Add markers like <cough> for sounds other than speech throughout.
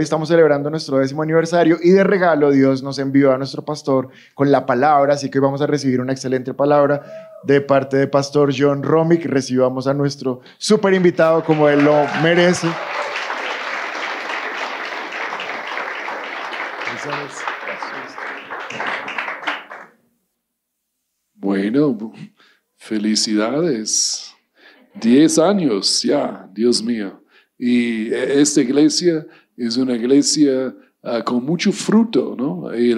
Hoy estamos celebrando nuestro décimo aniversario y de regalo Dios nos envió a nuestro pastor con la palabra, así que hoy vamos a recibir una excelente palabra de parte de Pastor John Romick. Recibamos a nuestro super invitado como él lo merece. Bueno, felicidades. Diez años ya, Dios mío. Y esta iglesia es una iglesia ah, con mucho fruto, ¿no? Y,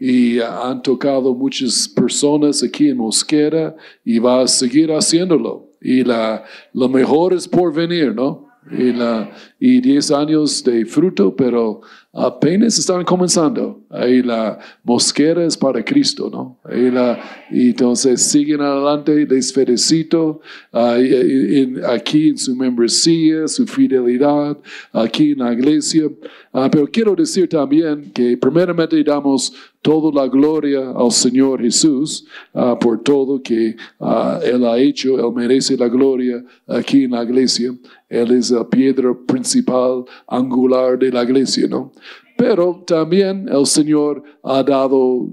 y han tocado muchas personas aquí en Mosquera y va a seguir haciéndolo. Y la, lo mejor es por venir, ¿no? Y, la, y diez años de fruto, pero apenas están comenzando. Ahí la mosquera es para Cristo, ¿no? Ahí la, y entonces siguen adelante, les felicito aquí en su membresía, su fidelidad, aquí en la iglesia. Ah, pero quiero decir también que primeramente damos toda la gloria al Señor Jesús ah, por todo que ah, Él ha hecho. Él merece la gloria aquí en la iglesia. Él es la piedra principal, angular de la iglesia, ¿no? Pero también el Señor ha dado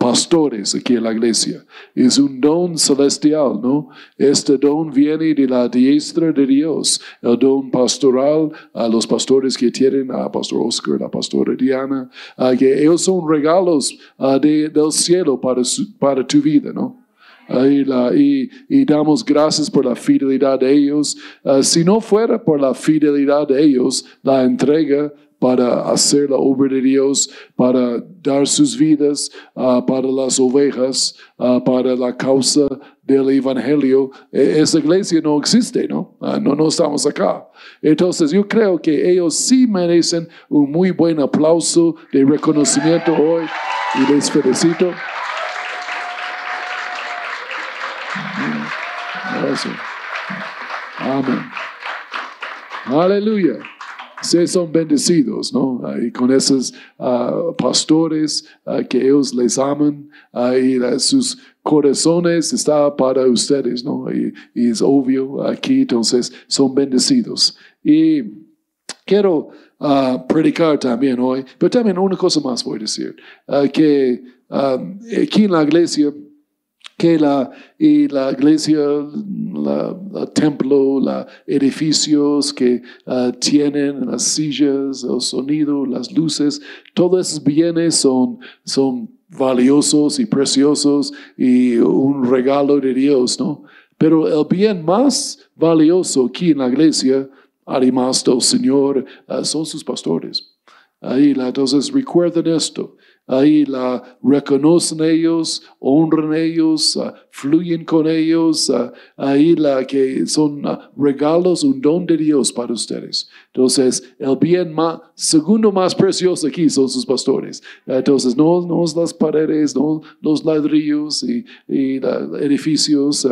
pastores aquí en la iglesia. Es un don celestial, ¿no? Este don viene de la diestra de Dios. El don pastoral a los pastores que tienen, a Pastor Oscar, a Pastora Diana, que ellos son regalos del cielo para, para tu vida, ¿no? Y, y, damos gracias por la fidelidad de ellos. Ah, si no fuera por la fidelidad de ellos, la entrega para hacer la obra de Dios, para dar sus vidas uh, para las ovejas, uh, para la causa del Evangelio. E, esa iglesia no existe, ¿no? Uh, no, no estamos acá. Entonces yo creo que ellos sí merecen un muy buen aplauso de reconocimiento hoy y les felicito. Gracias. Amén. Aleluya se son bendecidos, ¿no? Y con esos ah, pastores ah, que ellos les aman y sus corazones están para ustedes, ¿no? Y, es obvio aquí, entonces son bendecidos. Y quiero ah, predicar también hoy, pero también una cosa más voy a decir, que aquí en la iglesia, que la, y la iglesia, el templo, los edificios que uh, tienen las sillas, el sonido, las luces, todos esos bienes son, son valiosos y preciosos y un regalo de Dios, ¿no? Pero el bien más valioso aquí en la iglesia, además del Señor, uh, son sus pastores. Ahí, entonces recuerden esto ahí la reconocen ellos, honran ellos, uh, fluyen con ellos, uh, ahí la que son uh, regalos, un don de Dios para ustedes. Entonces, el bien más, segundo más precioso aquí son sus pastores. Entonces, no, no las paredes, no los ladrillos y, y edificios,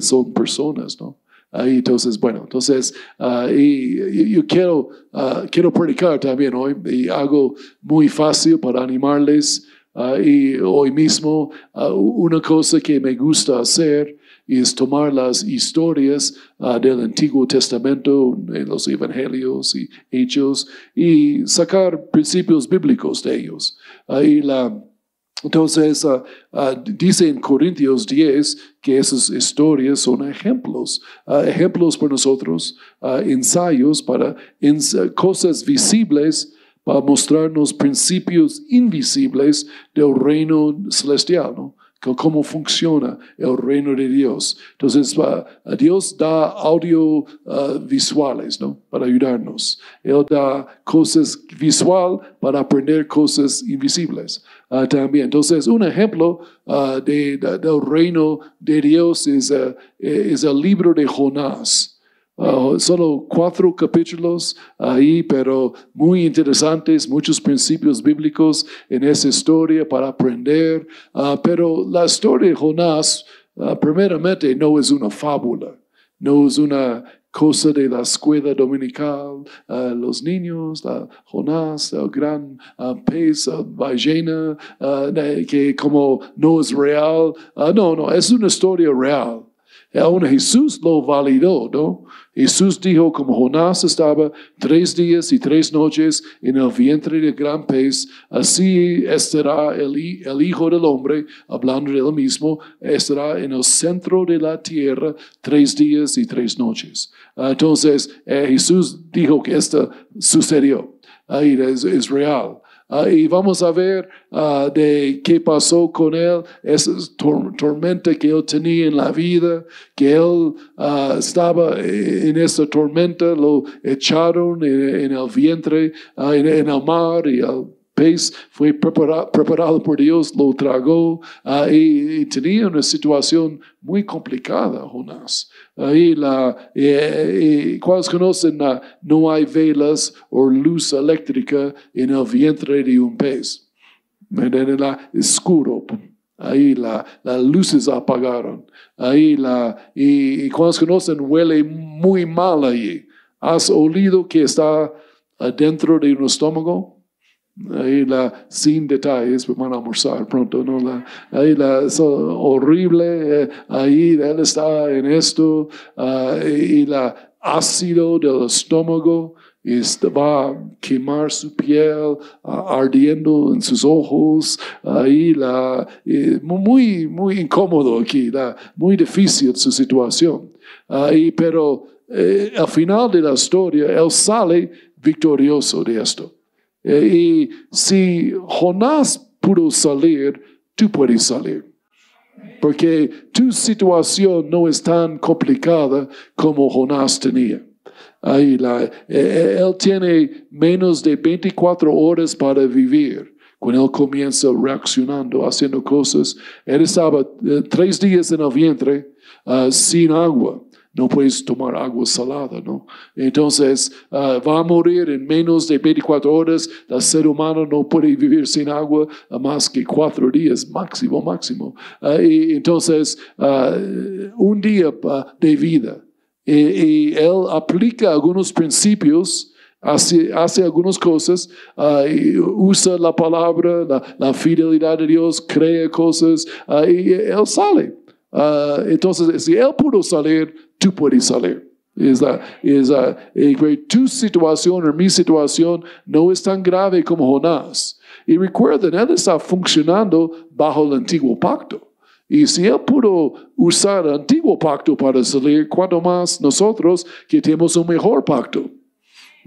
son personas, ¿no? Ahí, entonces, bueno, entonces, uh, y, yo quiero, uh, quiero predicar también hoy y hago muy fácil para animarles. Uh, y hoy mismo, una cosa que me gusta hacer es tomar las historias del Antiguo Testamento, en los Evangelios y Hechos, y sacar principios bíblicos de ellos. Ahí la entonces, uh, uh, dice en Corintios 10 que esas historias son ejemplos, uh, ejemplos para nosotros, ensayos para cosas visibles para mostrarnos principios invisibles del reino celestial. ¿no? Cómo funciona el reino de Dios. Entonces, Dios da audio uh, visuales, ¿no? Para ayudarnos. Él da cosas visual para aprender cosas invisibles uh, también. Entonces, un ejemplo uh, de, del reino de Dios es, es el libro de Jonás. Uh, solo cuatro capítulos ahí, pero muy interesantes, muchos principios bíblicos en esa historia para aprender. Uh, pero la historia de Jonás, uh, primeramente, no es una fábula, no es una cosa de la escuela dominical, los niños, Jonás, el gran pez, ballena, que como no es real. no, no, es una historia real. Aún Jesús lo validó, ¿no? Jesús dijo, como Jonás estaba tres días y tres noches en el vientre del gran pez, así estará el, Hijo del Hombre, hablando de él mismo, estará en el centro de la tierra tres días y tres noches. Entonces, eh, Jesús dijo que esto sucedió. Ahí es real. Uh, y vamos a ver uh, de qué pasó con él, esa tor tormenta que él tenía en la vida, que él uh, estaba en esa tormenta, lo echaron en, en el vientre, en, en, el mar y el pez fue preparado, por Dios, lo tragó y, y, tenía una situación muy complicada, Jonás. Ahí la, eh, ¿cuáles conocen? no hay velas o luz eléctrica en el vientre de un pez. En el oscuro. Ahí la, las luces apagaron. Ahí la, y, y conocen, huele muy mal ahí. ¿Has olido que está adentro de un estómago? Ahí la, sin detalles, van a almorzar pronto, ¿no? La, ahí la, horrible, eh, ahí él está en esto, uh, y la ácido del estómago va a quemar su piel, uh, ardiendo en sus ojos, ahí la, muy, muy incómodo aquí, muy difícil su situación. Ahí, pero eh, al final de la historia, él sale victorioso de esto. Eh, y si Jonás pudo salir, tú puedes salir. Porque tu situación no es tan complicada como Jonás tenía. Ahí la, eh, eh, él tiene menos de 24 horas para vivir. Cuando él comienza reaccionando, haciendo cosas, él estaba tres días en el vientre ah, sin agua no puedes tomar agua salada, ¿no? Entonces, ah, va a morir en menos de 24 horas. El ser humano no puede vivir sin agua más que cuatro días, máximo, máximo. Ah, y entonces, ah, un día de vida. Y, él aplica algunos principios. Hace, hace, algunas cosas, usa la palabra, la, fidelidad de Dios, crea cosas y él sale. entonces, si él pudo salir, tú puedes salir. Es es tu situación o mi situación no es tan grave como Jonás. Y recuerden, él está funcionando bajo el antiguo pacto. Y si él pudo usar el antiguo pacto para salir, cuanto más nosotros que tenemos un mejor pacto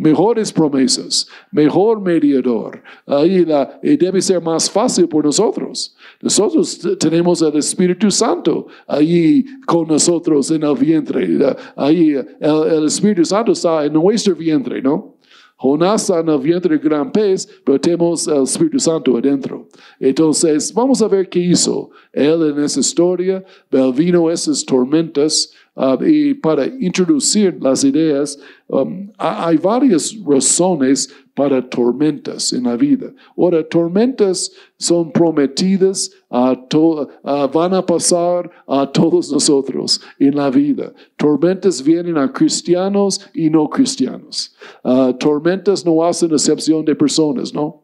mejores promesas, mejor mediador. Ahí y debe ser más fácil por nosotros. Nosotros tenemos el Espíritu Santo ahí con nosotros en el vientre. Ahí el, Espíritu Santo está en nuestro vientre, ¿no? Jonás en el vientre del gran pez, pero tenemos el Espíritu Santo adentro. Entonces, vamos a ver qué hizo él en esa historia. Vino esas tormentas Uh, y para introducir las ideas, um, hay varias razones para tormentas en la vida. Ahora, tormentas son prometidas, a van a pasar a todos nosotros en la vida. Tormentas vienen a cristianos y no cristianos. Uh, tormentas no hacen excepción de personas, ¿no?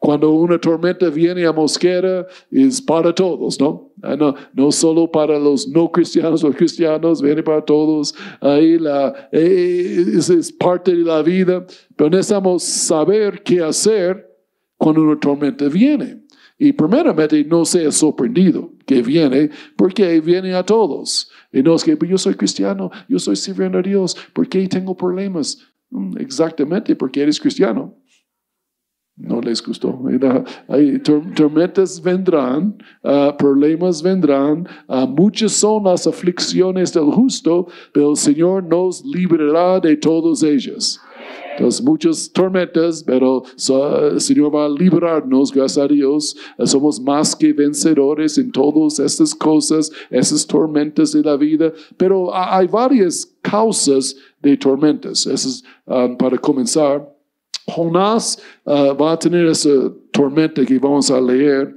Cuando una tormenta viene a Mosquera, es para todos, ¿no? Ah, no, no solo para los no cristianos, los cristianos, viene para todos. Ahí la, eh, es, es parte de la vida, pero necesitamos saber qué hacer cuando una tormenta viene. Y primeramente no sea sorprendido que viene, porque viene a todos. Y no es que yo soy cristiano, yo soy sirviendo a Dios, ¿por qué tengo problemas? Mm, exactamente porque eres cristiano. No les gustó. Tormentas vendrán, uh, problemas vendrán, uh, muchas son las aflicciones del justo, pero el Señor nos librará de todas ellas. Entonces, muchas tormentas, pero el Señor va a librarnos, gracias a Dios. Somos más que vencedores en todas estas cosas, esas tormentas de la vida. Pero hay varias causas de tormentas. Para comenzar. Jonás uh, va a tener esa tormenta que vamos a leer,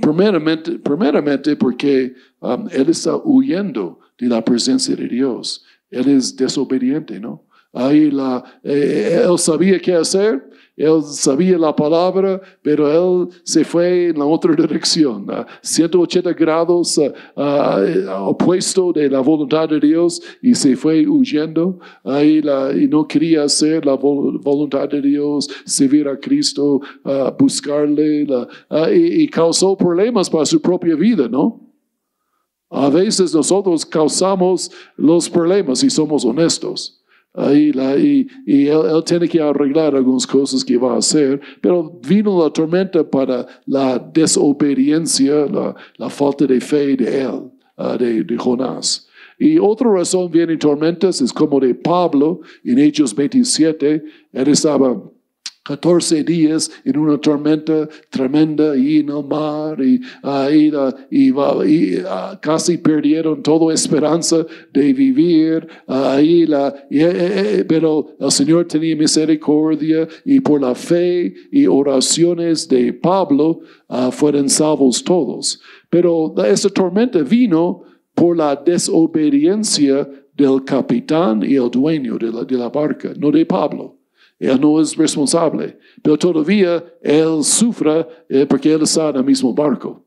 primeramente, primeramente porque um, él está huyendo de la presencia de Dios. Él es desobediente, ¿no? Ahí la, eh, él sabía qué hacer, él sabía la palabra, pero él se fue en la otra dirección, 180 grados opuesto de la voluntad de Dios y se fue huyendo ahí la, y no quería hacer la voluntad de Dios, servir a Cristo, buscarle y, y causó problemas para su propia vida, ¿no? A veces nosotros causamos los problemas y somos honestos. Ahí la, y, él, tiene que arreglar algunas cosas que va a hacer, pero vino la tormenta para la desobediencia, la, falta de fe de él, ah, de, de Jonás. Y otra razón vienen tormentas es como de Pablo en Hechos 27, él estaba 14 días en una tormenta tremenda y en el mar y, uh, casi perdieron toda esperanza de vivir. la, eh, eh, eh, pero el Señor tenía misericordia y por la fe y oraciones de Pablo fueron salvos todos. Pero esa tormenta vino por la desobediencia del capitán y el dueño de la, de la barca, no de Pablo. Él no es responsable, pero todavía él sufre eh, porque él está en el mismo barco.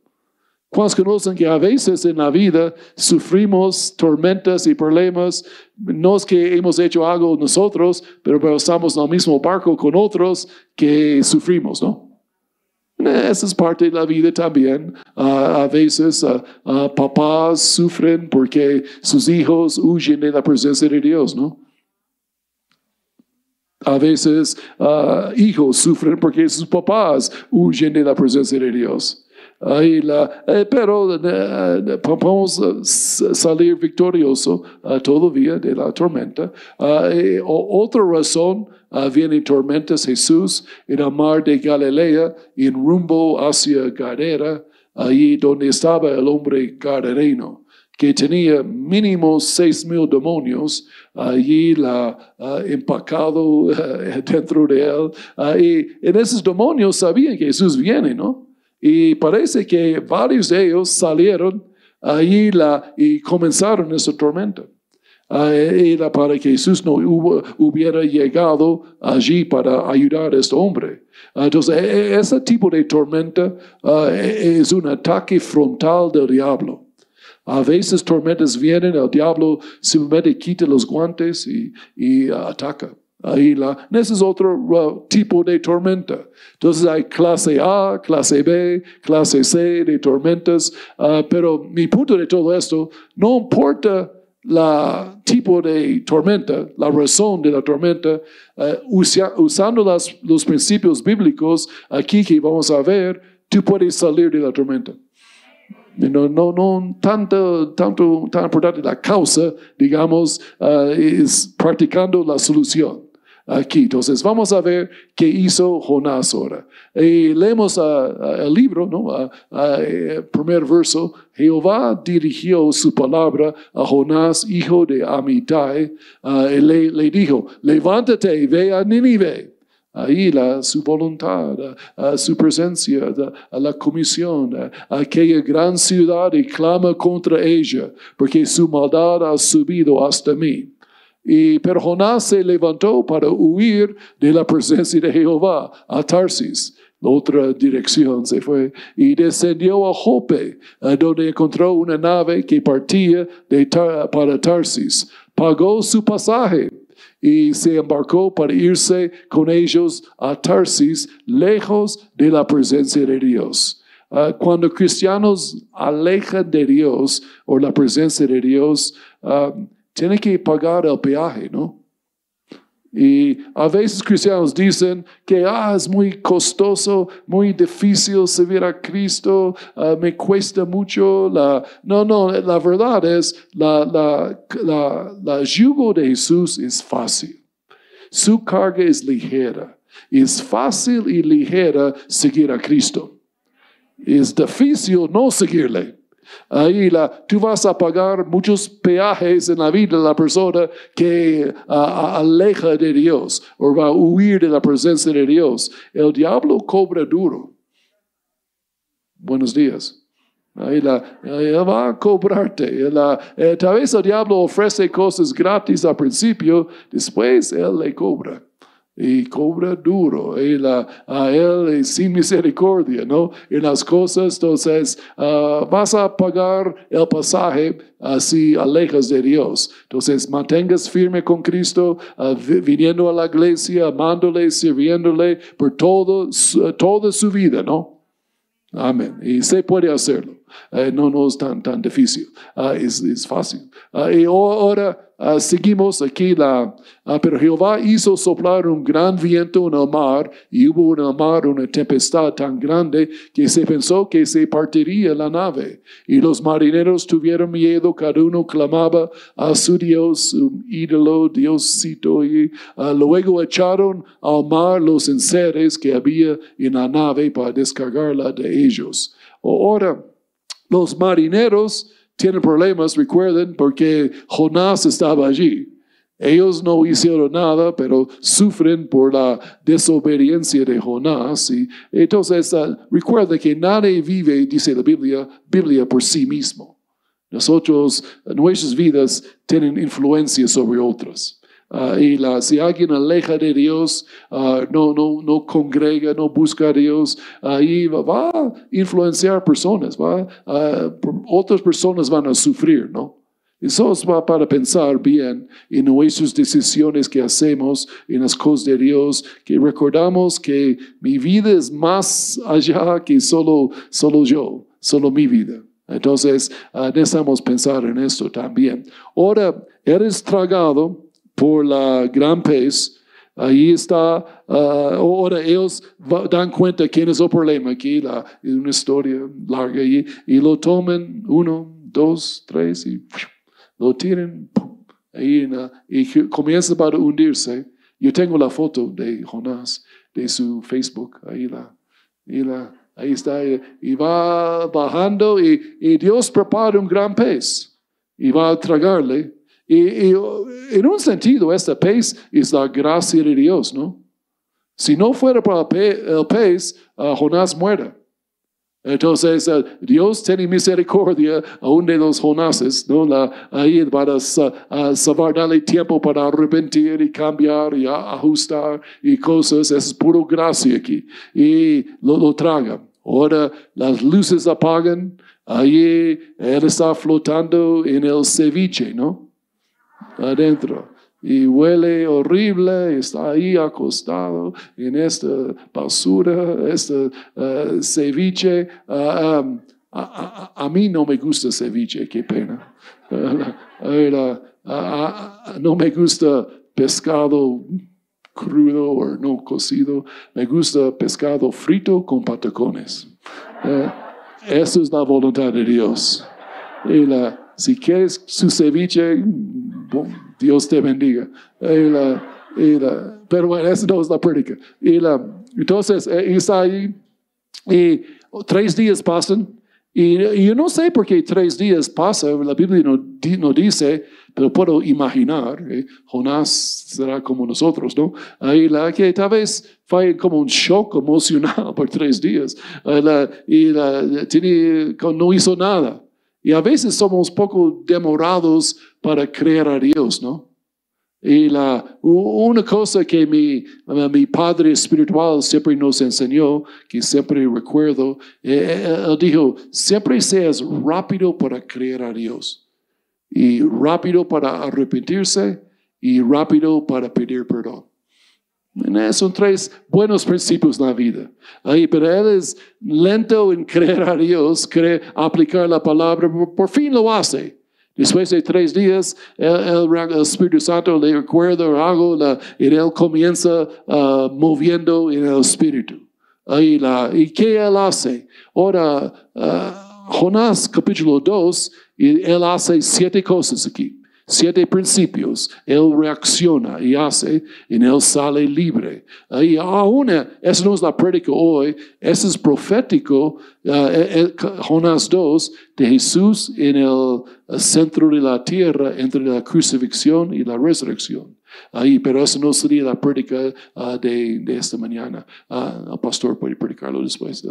¿Cuántos conocen que a veces en la vida sufrimos tormentas y problemas? No es que hemos hecho algo nosotros, pero, estamos en el mismo barco con otros que sufrimos, ¿no? Esa es parte de la vida también. A veces papás sufren porque sus hijos huyen de la presencia de Dios, ¿no? A veces uh, hijos sufren porque sus papás huyen de la presencia de Dios. Ahí la, eh, pero uh, podemos salir victorioso todavía de la tormenta. otra razón viene tormentas Jesús en el mar de Galilea en rumbo hacia Gadara, ahí donde estaba el hombre gadareno que tenía mínimo seis mil demonios allí la, uh, empacado uh, <laughs> dentro de él. Uh, y en esos demonios sabían que Jesús viene, ¿no? Y parece que varios de ellos salieron allí la, y comenzaron esa tormenta. era para que Jesús no hubiera llegado allí para ayudar a este hombre. Entonces, e, e, ese tipo de tormenta e, es un ataque frontal del diablo. A veces tormentas vienen, el diablo simplemente quita los guantes y, ataca. Ahí la, ese es otro uh, tipo de tormenta. Entonces hay clase A, clase B, clase C de tormentas, uh, pero mi punto de todo esto, no importa la tipo de tormenta, la razón de la tormenta, uh, usando los principios bíblicos aquí que vamos a ver, tú puedes salir de la tormenta. No, no, no tanto, tanto, tan importante la causa, digamos, uh, es practicando la solución aquí. Entonces, vamos a ver qué hizo Jonás ahora. Y leemos uh, el libro, ¿no? el primer verso. Jehová dirigió su palabra a Jonás, hijo de Amitai, y le, le dijo, levántate y ve a Nínive ahí la, su voluntad, su presencia, a la comisión, aquella gran ciudad y clama contra ella, porque su maldad ha subido hasta mí. Y, pero se levantó para huir de la presencia de Jehová a Tarsis. La otra dirección se fue y descendió a Jope, donde encontró una nave que partía de para Tarsis. Pagó su pasaje y se embarcó para irse con ellos a Tarsis, lejos de la presencia de Dios. Ah, cuando cristianos alejan de Dios o la presencia de Dios, tienen que pagar el peaje, ¿no? Y a veces cristianos dicen que ah, es muy costoso, muy difícil servir a Cristo, ah, me cuesta mucho. La... No, no, la verdad es, la, la, la, la yugo de Jesús es fácil. Su carga es ligera. Es fácil y ligera seguir a Cristo. Es difícil no seguirle. Ahí la, tú vas a pagar muchos peajes en la vida de la persona que aleja de Dios o va a huir de la presencia de Dios. El diablo cobra duro. Buenos días. Ahí la, él va a cobrarte. La, eh, tal vez el diablo ofrece cosas gratis al principio, después él le cobra y cobra duro y a él sin misericordia, ¿no? En las cosas, entonces ah, vas a pagar el pasaje así alejas de Dios. Entonces mantengas firme con Cristo, uh, viniendo a la iglesia, amándole, sirviéndole por todo, toda su vida, ¿no? Amén. Y se puede hacerlo. Eh, no, no es tan, tan difícil, uh, es, fácil. Uh, y ahora Uh, seguimos aquí la, uh, pero Jehová hizo soplar un gran viento en el mar y hubo en el mar una tempestad tan grande que se pensó que se partiría la nave. Y los marineros tuvieron miedo, cada uno clamaba a su Dios, su ídolo, Diosito, y uh, luego echaron al mar los enseres que había en la nave para descargarla de ellos. Ahora, los marineros tienen problemas, recuerden, porque Jonás estaba allí. Ellos no hicieron nada, pero sufren por la desobediencia de Jonás. Y entonces, uh, recuerden que nadie vive, dice la Biblia, Biblia por sí mismo. Nosotros, nuestras vidas tienen influencia sobre otras. Uh, y la, si alguien aleja de Dios, uh, no, no, no congrega, no busca a Dios, ahí va, a influenciar personas, va, uh, otras personas van a sufrir, ¿no? Eso va para pensar bien en nuestras decisiones que hacemos en las cosas de Dios, que recordamos que mi vida es más allá que solo, solo yo, solo mi vida. Entonces, necesitamos pensar en esto también. Ahora, eres tragado por la gran pez. Ahí está, uh, ahora ellos dan cuenta quién es el problema aquí, la, una historia larga, y, y, lo toman uno, dos, tres, y lo tiran, ahí y comienza para hundirse. Yo tengo la foto de Jonás, de su Facebook, ahí la, y la, ahí está, y va bajando, y, y Dios prepara un gran pez, y va a tragarle, y, en un sentido, esta pez es la gracia de Dios, ¿no? Si no fuera por el pez, Jonás muere. Entonces, Dios tiene misericordia aún de los Jonases, ¿no? La, ahí para saber, darle tiempo para arrepentir y cambiar y ajustar y cosas. es puro gracia aquí. Y lo, lo traga. Ahora las luces apagan. Ahí él está flotando en el ceviche, ¿no? Adentro. Y huele horrible, está ahí acostado en esta basura, este uh, ceviche. Uh, um, a, a, a, mí no me gusta ceviche, qué pena. <laughs> Uh, no me gusta pescado crudo o no cocido. Me gusta pescado frito con patacones. Uh, eso es la voluntad de Dios. Y la, si quieres su ceviche, Dios te bendiga. pero bueno, eso no es la prédica. Y la, entonces, eh, está ahí y tres días pasan. Y, yo no sé por qué tres días pasan, la Biblia no, no dice, pero puedo imaginar, eh, Jonás será como nosotros, ¿no? Ahí la que tal vez fue como un shock emocional <laughs> por tres días. La, y la, tiene, no hizo nada. Y a veces somos poco demorados para creer a Dios, ¿no? Y la, una cosa que mi, mi padre espiritual siempre nos enseñó, que siempre recuerdo, eh, eh, él dijo, siempre seas rápido para creer a Dios. Y rápido para arrepentirse y rápido para pedir perdón. Son tres buenos principios en la vida. Ahí, pero él es lento en creer a Dios, cree aplicar la palabra, por fin lo hace. Después de tres días, el, Espíritu Santo le recuerda algo y él comienza uh, moviendo en el Espíritu. Ahí la, ¿Y qué él hace? Ahora, uh, Jonás capítulo 2, él hace siete cosas aquí siete principios, Él reacciona y hace, y Él sale libre. Y aún, eso no es la prédica hoy, eso es profético, ah, eh, eh, Jonás 2, de Jesús en el centro de la tierra entre la crucifixión y la resurrección. Ahí, pero eso no sería la prédica ah, de, esta mañana. Uh, el pastor puede predicarlo después.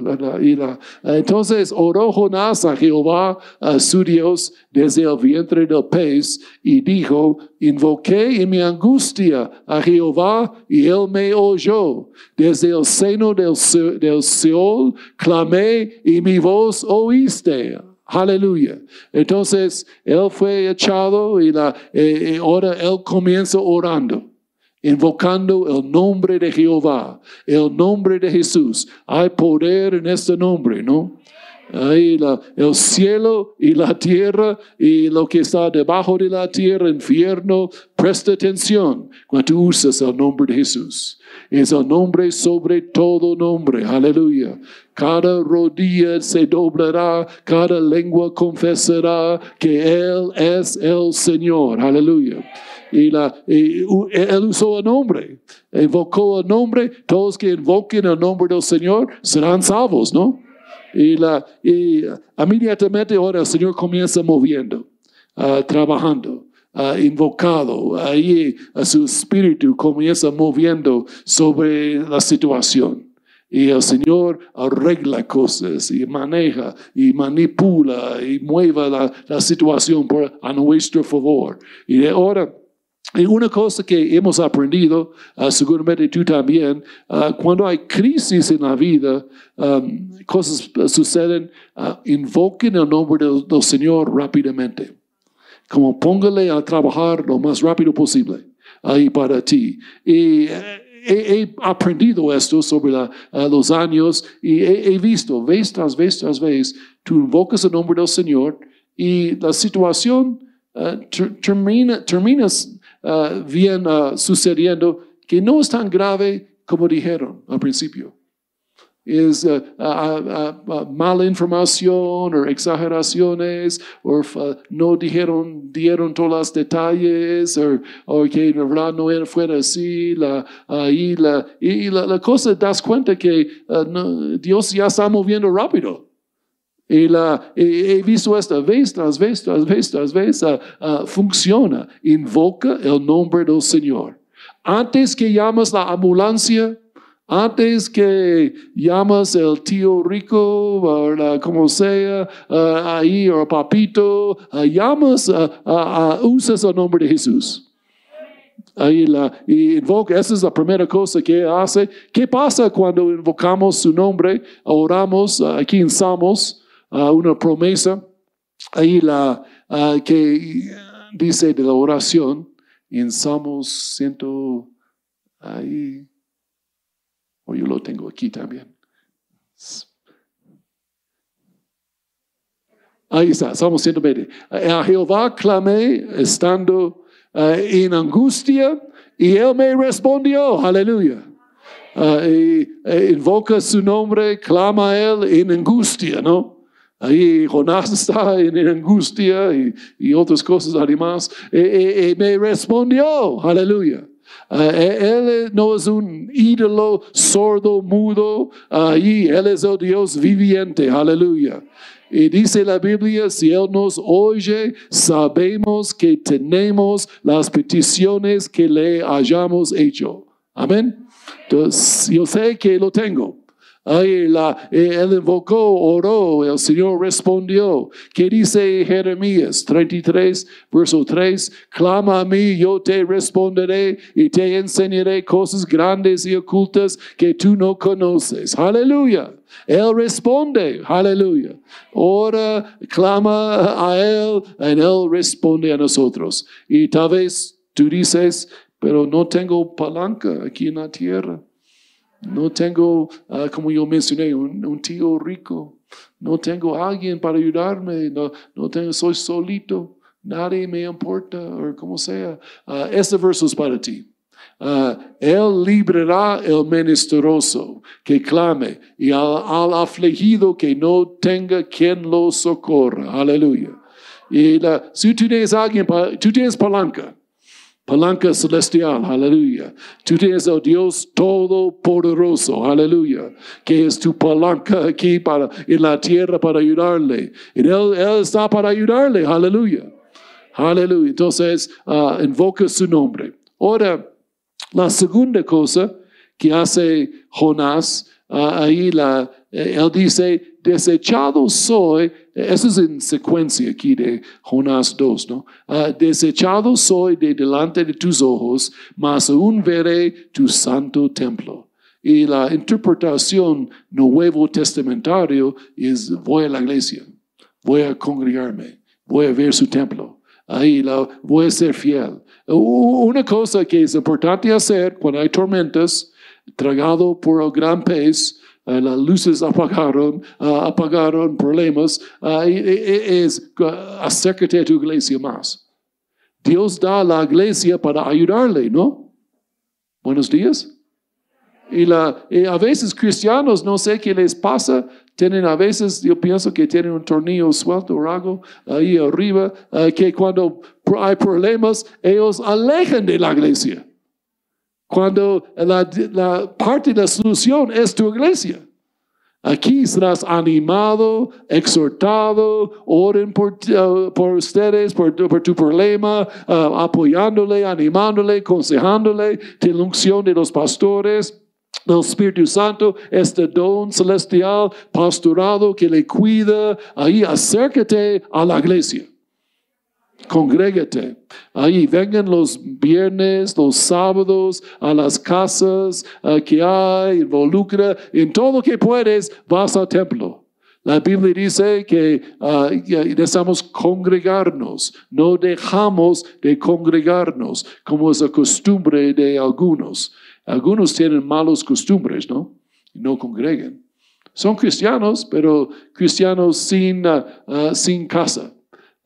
entonces oró Jonás a Jehová, a su Dios, desde el vientre del pez y dijo, invoqué en mi angustia a Jehová y él me oyó. Desde el seno del, del Seol clamé y mi voz oíste. Aleluya. Entonces, él fue echado y la, eh, eh, ahora él comienza orando, invocando el nombre de Jehová, el nombre de Jesús. Hay poder en este nombre, ¿no? Ahí el cielo y la tierra y lo que está debajo de la tierra, infierno, presta atención cuando usas el nombre de Jesús. Es el nombre sobre todo nombre. Aleluya. Cada rodilla se doblará, cada lengua confesará que Él es el Señor. Aleluya. Y, la, él usó el nombre, invocó el nombre. Todos que invoquen el nombre del Señor serán salvos, ¿no? Y, la, y inmediatamente ahora el Señor comienza moviendo, uh, trabajando. Uh, invocado, ahí a su espíritu comienza moviendo sobre la situación. Y el Señor arregla cosas y maneja y manipula y mueve la, la situación por, a nuestro favor. Y ahora, y una cosa que hemos aprendido, uh, seguramente tú también, uh, cuando hay crisis en la vida, um, cosas suceden, uh, invoquen el nombre del, del, Señor rápidamente. Como póngale a trabajar lo más rápido posible ahí para ti. Y eh, he, aprendido esto sobre los años y he, visto vez tras vez tras vez, tú invocas el nombre del Señor y la situación termina, terminas uh, uh, sucediendo que no es tan grave como dijeron al principio. Es uh, mala información o exageraciones o no dijeron, dieron todos los detalles o, que en verdad no era, fuera así. La, y la, y la, la cosa das cuenta que Dios ya está moviendo rápido. Y la, he visto esta vez tras vez, tras vez, tras vez, uh, uh, funciona. Invoca el nombre del Señor. Antes que llamas la ambulancia, antes que llamas el tío rico, o como sea, uh, ahí, o papito, llamas, usas el nombre de Jesús. Ahí la, y invoca, esa es la primera cosa que hace. ¿Qué pasa cuando invocamos su nombre, oramos aquí en Salmos? una promesa. Ahí la que dice de la oración en Salmos ciento ahí o yo lo tengo aquí también. Ahí está Salmos 120 a Jehová clamé estando en angustia y él me respondió aleluya. Invoca su nombre clama a él en angustia no Ahí Jonás <laughs> está en angustia y, y otras cosas además. Y, y, y me respondió, aleluya. Uh, él no es un ídolo sordo, mudo. Ahí Él es el Dios viviente, aleluya. Y dice la Biblia, si Él nos oye, sabemos que tenemos las peticiones que le hayamos hecho. Amén. Entonces, yo sé que lo tengo. Ahí la, él invocó, oró, el Señor respondió. ¿Qué dice Jeremías 33, verso 3? Clama a mí, yo te responderé y te enseñaré cosas grandes y ocultas que tú no conoces. Aleluya. Él responde, aleluya. Ora, clama a Él y Él responde a nosotros. Y tal vez tú dices, pero no tengo palanca aquí en la tierra. No tengo, ah, como yo mencioné, un, tío rico. No tengo alguien para ayudarme. No, no tengo, soy solito. Nadie me importa, o como sea. Uh, este verso es para ti. Él librará el menesteroso que clame y al, afligido que no tenga quien lo socorra. Aleluya. Y la, si tú tienes alguien, tú tienes palanca. Palanca celestial, aleluya. Tú tienes al Dios todopoderoso, aleluya, que es tu palanca aquí para, en la tierra para ayudarle. Y él, está para ayudarle, aleluya. Aleluya. Entonces, ah, invoca su nombre. Ahora, la segunda cosa que hace Jonás, ah, ahí la, eh, él dice, desechado soy, eso es en secuencia aquí de Jonás 2, ¿no? Ah, desechado soy de delante de tus ojos, mas aún veré tu santo templo. Y la interpretación nuevo testamentario es voy a la iglesia, voy a congregarme, voy a ver su templo. Ahí la, voy a ser fiel. Una cosa que es importante hacer cuando hay tormentas, tragado por el gran pez, las luces apagaron, ah, apagaron problemas, uh, es acércate a tu iglesia más. Dios da a la iglesia para ayudarle, ¿no? Buenos días. Y, la, a veces cristianos, no sé qué les pasa, tienen a veces, yo pienso que tienen un tornillo suelto o algo ahí arriba, que cuando hay problemas, ellos alejan de la iglesia. Cuando la, parte de la solución es tu iglesia. Aquí serás animado, exhortado, oren por, por ustedes, por, tu problema, uh, apoyándole, animándole, aconsejándole, la unción de los pastores. El Espíritu Santo, este don celestial, pastorado que le cuida, ahí acércate a la iglesia congrégate. Ahí vengan los viernes, los sábados, a las casas que hay, involucra, en todo lo que puedes, vas al templo. La Biblia dice que uh, necesitamos congregarnos, no dejamos de congregarnos, como es la costumbre de algunos. Algunos tienen malos costumbres, ¿no? No congregan. Son cristianos, pero cristianos sin, uh, uh, sin casa.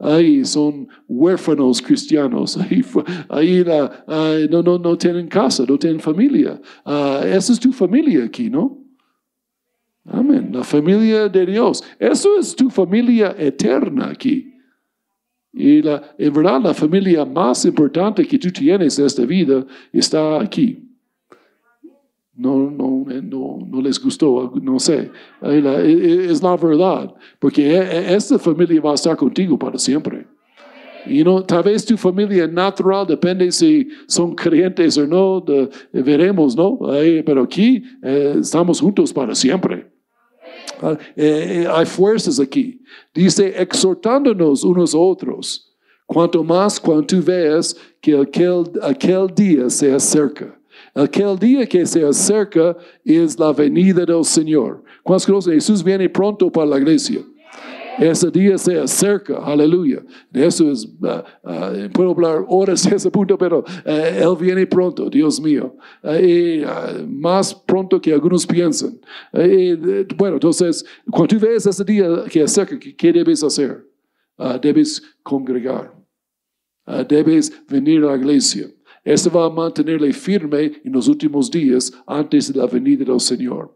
Ahí son huérfanos cristianos. Ahí, ahí no, no, no tienen casa, no tienen familia. Uh, esa es tu familia aquí, ¿no? Amén. La familia de Dios. Eso es tu familia eterna aquí. Y la, en verdad la familia más importante que tú tienes en esta vida está aquí no, no, eh, no, no les gustó, no sé. Es la verdad, porque e, e, esta familia va a estar contigo para siempre. Y no, tal vez tu familia natural depende si son creyentes o no, veremos, ¿no? pero aquí eh, estamos juntos para siempre. Ah, eh, hay fuerzas aquí. Dice, exhortándonos unos a otros, cuanto más cuando veas que aquel, aquel día se acerca. Aquel día que se acerca es la venida del Señor. ¿Cuántos conocen? Jesús viene pronto para la iglesia. Ese día se acerca, aleluya. Eso es, uh, uh, puedo hablar horas <laughs> de ese punto, pero uh, Él viene pronto, Dios mío. Y, más pronto que algunos piensan. bueno, entonces, cuando tú ves ese día que acerca, ¿qué debes hacer? debes congregar. debes venir a la iglesia. Eso va a mantenerle firme en los últimos días antes de la venida del Señor.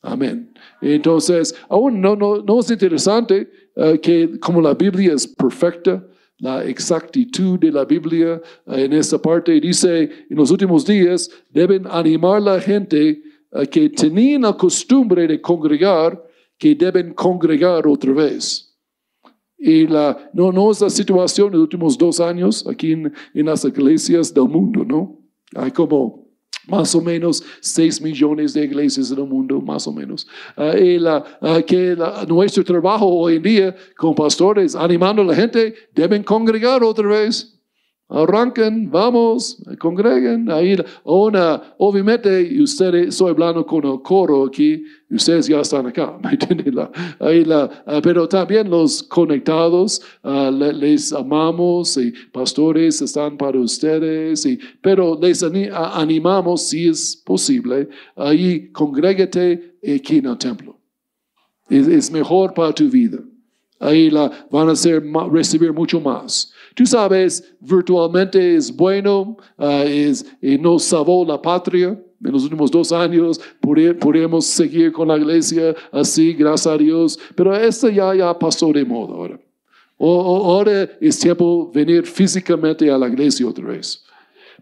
Amén. Entonces, aún no, no, no es interesante eh, que como la Biblia es perfecta, la exactitud de la Biblia eh, en esta parte dice, en los últimos días deben animar a la gente eh, que tenían la costumbre de congregar, que deben congregar otra vez. Y la, no, no es la situación en los últimos dos años aquí en, en las iglesias del mundo, ¿no? Hay como más o menos 6 millones de iglesias en el mundo, más o menos. Uh, y la, uh, que la, nuestro trabajo hoy en día con pastores, animando a la gente, deben congregar otra vez arranquen, vamos, congreguen. Ahí, una, obviamente, ustedes, estoy hablando con el coro aquí, ustedes ya están acá, <laughs> ¿me entienden? Ahí la, ah, pero también los conectados, uh, les amamos y pastores están para ustedes, y, pero les animamos, si es posible, ahí congrégate aquí en el templo. Es, es mejor para tu vida. Ahí la, van a ser, recibir mucho más. Tú sabes, virtualmente es bueno, uh, es, y nos salvó la patria. En los últimos dos años podemos seguir con la iglesia así, gracias a Dios. Pero esto ya, ya pasó de moda ahora. ahora es tiempo de venir físicamente a la iglesia otra vez.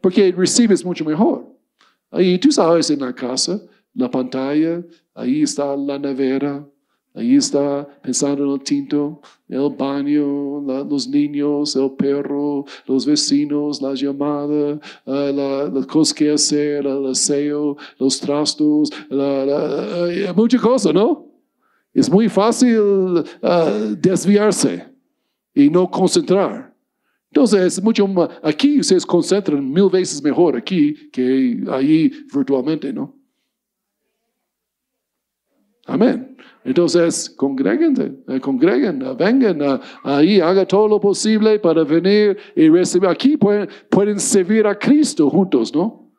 porque recibes mucho mejor. Ahí tú sabes en la casa, la pantalla, ahí está la nevera, ahí está pensando en el tinto, el baño, la- los niños, el perro, los vecinos, las llamadas, ah, la- las cosas que hacer, el aseo, los trastos, la, la- eh, muchas cosas, ¿no? Es muy fácil ah, desviarse y no concentrar. Entonces, es mucho más, aquí ustedes concentran mil veces mejor aquí que ahí virtualmente, ¿no? Amén. Entonces, congréguense, eh, congreguen, eh, vengan eh, ahí, haga todo lo posible para venir y recibir. Aquí pueden, pueden servir a Cristo juntos, ¿no?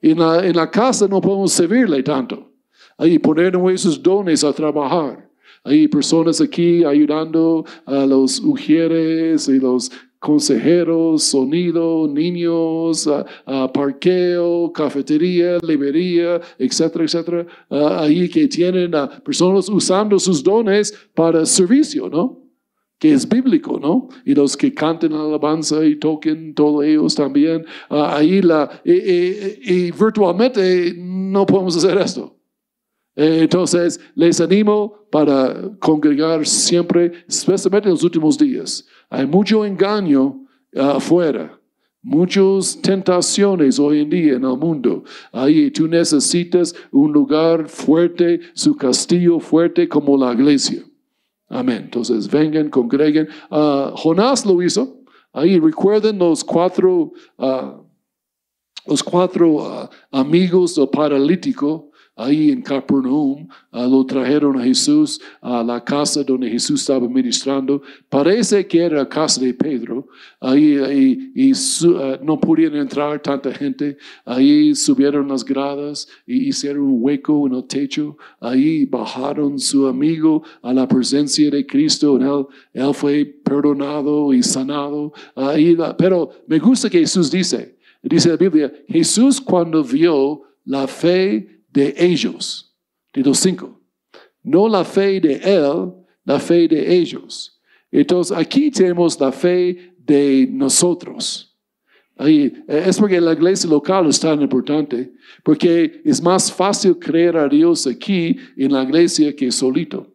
En la, en la casa no podemos servirle tanto. Ahí poner nuestros dones a trabajar. Hay personas aquí ayudando a los ujieres y los consejeros, sonido, niños, parqueo, cafetería, librería, etcétera, etcétera. Ah, ahí que tienen personas usando sus dones para servicio, ¿no? que es bíblico, ¿no? Y los que canten alabanza y toquen, todos ellos también. Ah, ahí la, y, y- y virtualmente no podemos hacer esto. Entonces, les animo para congregar siempre, especialmente en los últimos días. Hay mucho engaño afuera, muchas tentaciones hoy en día en el mundo. Ahí tú necesitas un lugar fuerte, su castillo fuerte como la iglesia. Amén. Entonces, vengan, congreguen. Ah, Jonás lo hizo. Ahí recuerden los cuatro, ah, los cuatro ah, amigos del paralítico. Ahí en Capernaum ah, lo trajeron a Jesús a la casa donde Jesús estaba ministrando. Parece que era la casa de Pedro. Ahí, y ah, no pudieron entrar tanta gente. Ahí subieron las gradas y hicieron un hueco en el techo. Ahí bajaron su amigo a la presencia de Cristo. Él, él fue perdonado y sanado. Ahí, pero me gusta que Jesús dice, dice la Biblia, Jesús cuando vio la fe de ellos, de los cinco, no la fe de él, la fe de ellos. Entonces aquí tenemos la fe de nosotros. Ahí, eh, es porque la iglesia local es tan importante, porque es más fácil creer a Dios aquí en la iglesia que solito.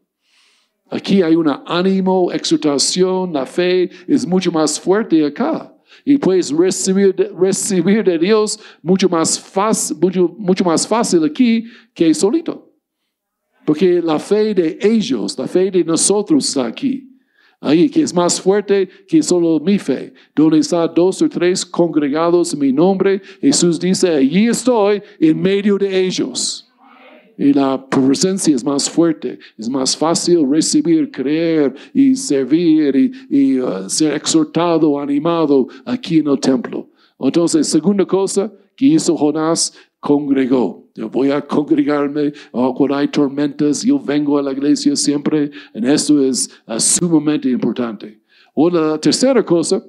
Aquí hay un ánimo, exhortación, la fe es mucho más fuerte acá. Y puedes recibir, de- recibir de Dios mucho más, fácil, mucho, mucho más fácil aquí que solito. Porque la fe de ellos, la fe de nosotros está aquí. Ahí, que es más fuerte que solo mi fe. Donde está dos o tres congregados en mi nombre, Jesús dice, allí estoy en medio de ellos. Y la presencia es más fuerte, es más fácil recibir, creer y servir y, y, uh, ser exhortado, animado aquí en el templo. Entonces, segunda cosa que hizo Jonás, congregó. Yo voy a congregarme oh, cuando hay tormentas, yo vengo a la iglesia siempre, y esto es uh, sumamente importante. O la tercera cosa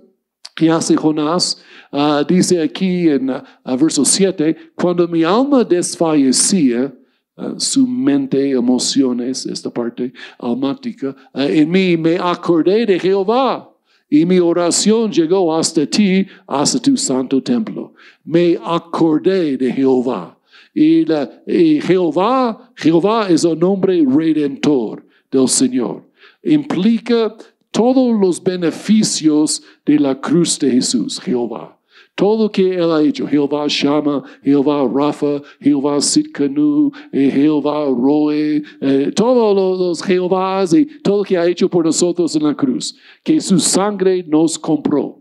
que hace Jonás, ah, dice aquí en ah, verso 7, cuando mi alma desfallecía, ah, su mente, emociones, esta parte almática, ah, en mí me acordé de Jehová. Y mi oración llegó hasta ti, hasta tu santo templo. Me acordé de Jehová. Y, y Jehová, Jehová es el nombre redentor del Señor. Implica todos los beneficios de la cruz de Jesús, Jehová. Todo que Él ha hecho, Jehová Shama, Jehová Rafa, Jehová Sitkanu, eh, Jehová Roe, eh, todos los, los Jehovás y todo que ha hecho por nosotros en la cruz, que su sangre nos compró.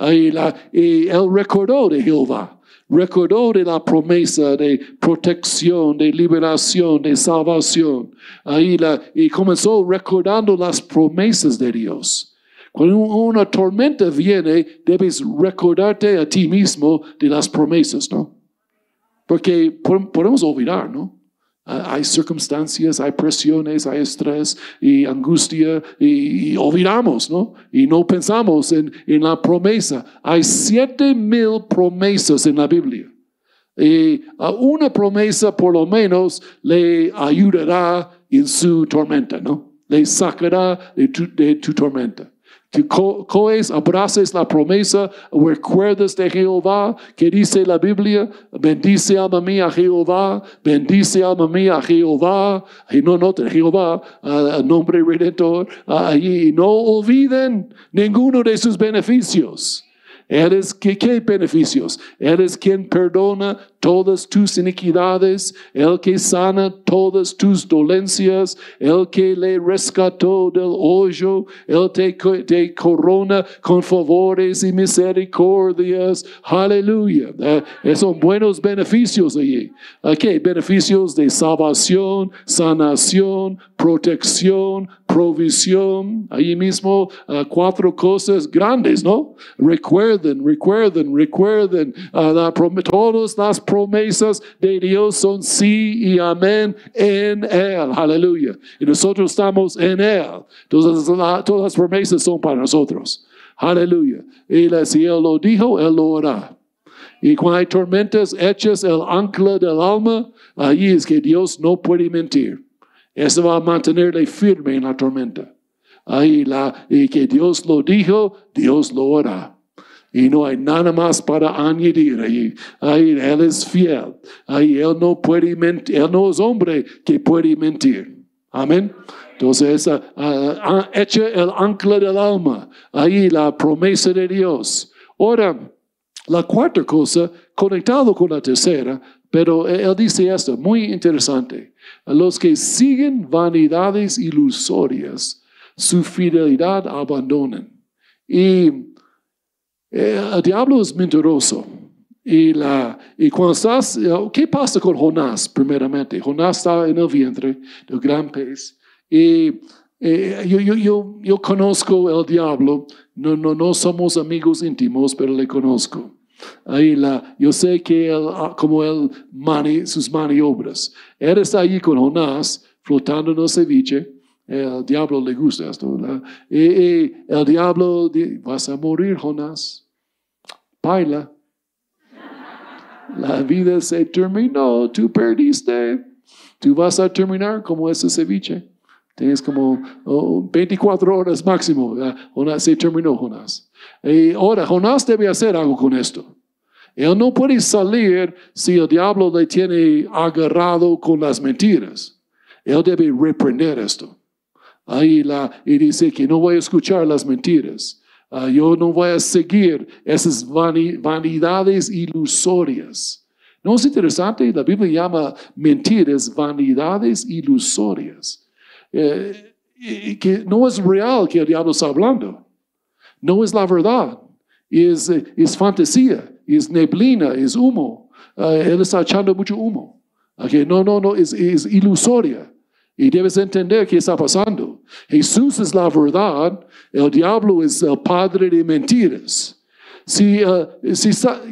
Y, la- Él recordó de Jehová, recordó de la promesa de protección, de liberación, de salvación. Ahí la, y comenzó recordando las promesas de Dios. Cuando una tormenta viene, debes recordarte a ti mismo de las promesas, ¿no? Porque po- podemos olvidar, ¿no? Hay circunstancias, hay presiones, hay estrés y angustia y, olvidamos, ¿no? Y no pensamos en, en la promesa. Hay siete mil promesas en la Biblia. Y a una promesa por lo menos le ayudará en su tormenta, ¿no? Le sacará de tu tormenta. Que co- coes, abraces la promesa, recuerdas de Jehová, que dice la Biblia, bendice alma mía Jehová, bendice alma mía Jehová, y no noten Jehová, nombre redentor, y no olviden ninguno de sus beneficios. Eres que qué beneficios? Eres quien perdona todas tus iniquidades, el que sana todas tus dolencias, el que le rescató del hoyo, el te, te corona con favores y misericordias. Aleluya. Eh, esos son buenos beneficios allí. ¿Qué? Beneficios de salvación, sanación, protección, provisión. Allí mismo ah, cuatro cosas grandes, ¿no? Recuerden, recuerden, recuerden. la todas las promesas de Dios son sí y amén en Él. Aleluya. Y nosotros estamos en Él. Entonces, la- todas las promesas son para nosotros. Aleluya. Y si Él lo dijo, Él lo hará. Y cuando hay tormentas hechas el ancla del alma, ahí es que Dios no puede mentir. Eso va a mantenerle firme en la tormenta. Ahí la, y que Dios lo dijo, Dios lo hará. Y no hay nada más para añadir ahí. Ahí Él es fiel. Ahí Él no puede mentir. Él no es hombre que puede mentir. Amén. Entonces, ah, ah, echa el ancla del alma. Ahí la promesa de Dios. Ahora, la cuarta cosa, conectado con la tercera, pero él dice esto, muy interesante. Los que siguen vanidades ilusorias, su fidelidad abandonan. Y el diablo es mentiroso. Y, la, y cuando estás, eh, ¿qué pasa con Jonás primeramente? Jonás estaba en el vientre del gran pez. Y eh, yo, yo, yo, yo conozco el diablo, no, no, no somos amigos íntimos, pero le conozco. Ahí la, yo sé que él, ah, como él mani, sus maniobras. Él está allí con Jonás, flotando en el ceviche. El diablo le gusta esto. ¿verdad? Y, y el diablo dice, vas a morir, Jonás. Baila. La vida se terminó, tú perdiste. Tú vas a terminar como ese ceviche. Tienes como oh, 24 horas máximo. Jonás, se terminó Jonás. Y ahora, Jonás debe hacer algo con esto. Él no puede salir si el diablo le tiene agarrado con las mentiras. Él debe reprender esto. Ahí la, y dice que no voy a escuchar las mentiras. Ah, yo no voy a seguir esas vani- vanidades ilusorias. ¿No es interesante? La Biblia llama mentiras vanidades ilusorias. Eh, que no es real que el diablo está hablando. No es la verdad. Es, eh, fantasía, es neblina, es humo. Eh, él está echando mucho humo. Ok, No, no, no, es, es ilusoria. Y debes entender qué está pasando. Jesús es la verdad, el diablo es el padre de mentiras. Si, eh,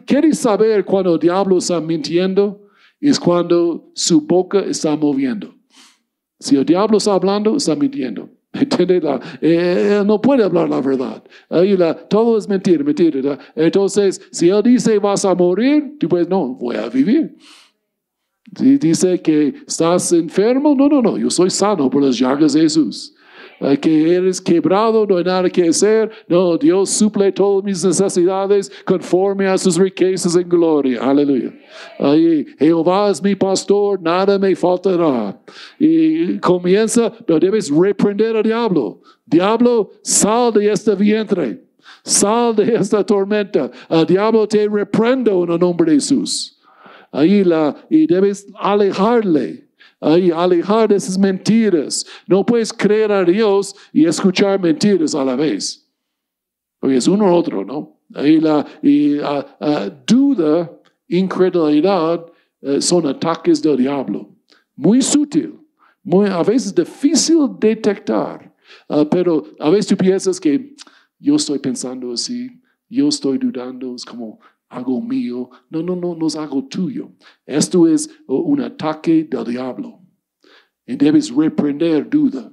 quieres saber cuando el diablo está mintiendo, es cuando su boca está moviendo. Si el diablo está hablando, está mintiendo. <laughs> Eh, él no puede hablar la verdad. Ahí la- todo es mentira, mentira. Entonces, si él dice vas a morir, tú puedes, no, voy a vivir. Si dice que estás enfermo, no, no, no, yo soy sano por las llagas de Jesús. Que eres quebrado, no hay nada que hacer. No, Dios suple todas mis necesidades conforme a sus riquezas en gloria. Aleluya. Ahí, Jehová es mi pastor, nada me faltará. Y comienza, pero debes reprender al diablo. Diablo, sal de este vientre. Sal de esta tormenta. Al diablo te reprendo en el nombre de Jesús. Ahí la, y debes alejarle. Ahí, alejar de esas mentiras. No puedes creer a Dios y escuchar mentiras a la vez. Porque es uno u otro, ¿no? Ahí la, ah, ah, duda, incredulidad eh, son ataques del diablo. Muy sutil, muy, a veces difícil detectar. Ah, pero a veces tú piensas que yo estoy pensando así, yo estoy dudando, es como algo mío. No, no, no, es algo tuyo. Esto es oh, un ataque del diablo. Y debes reprender duda,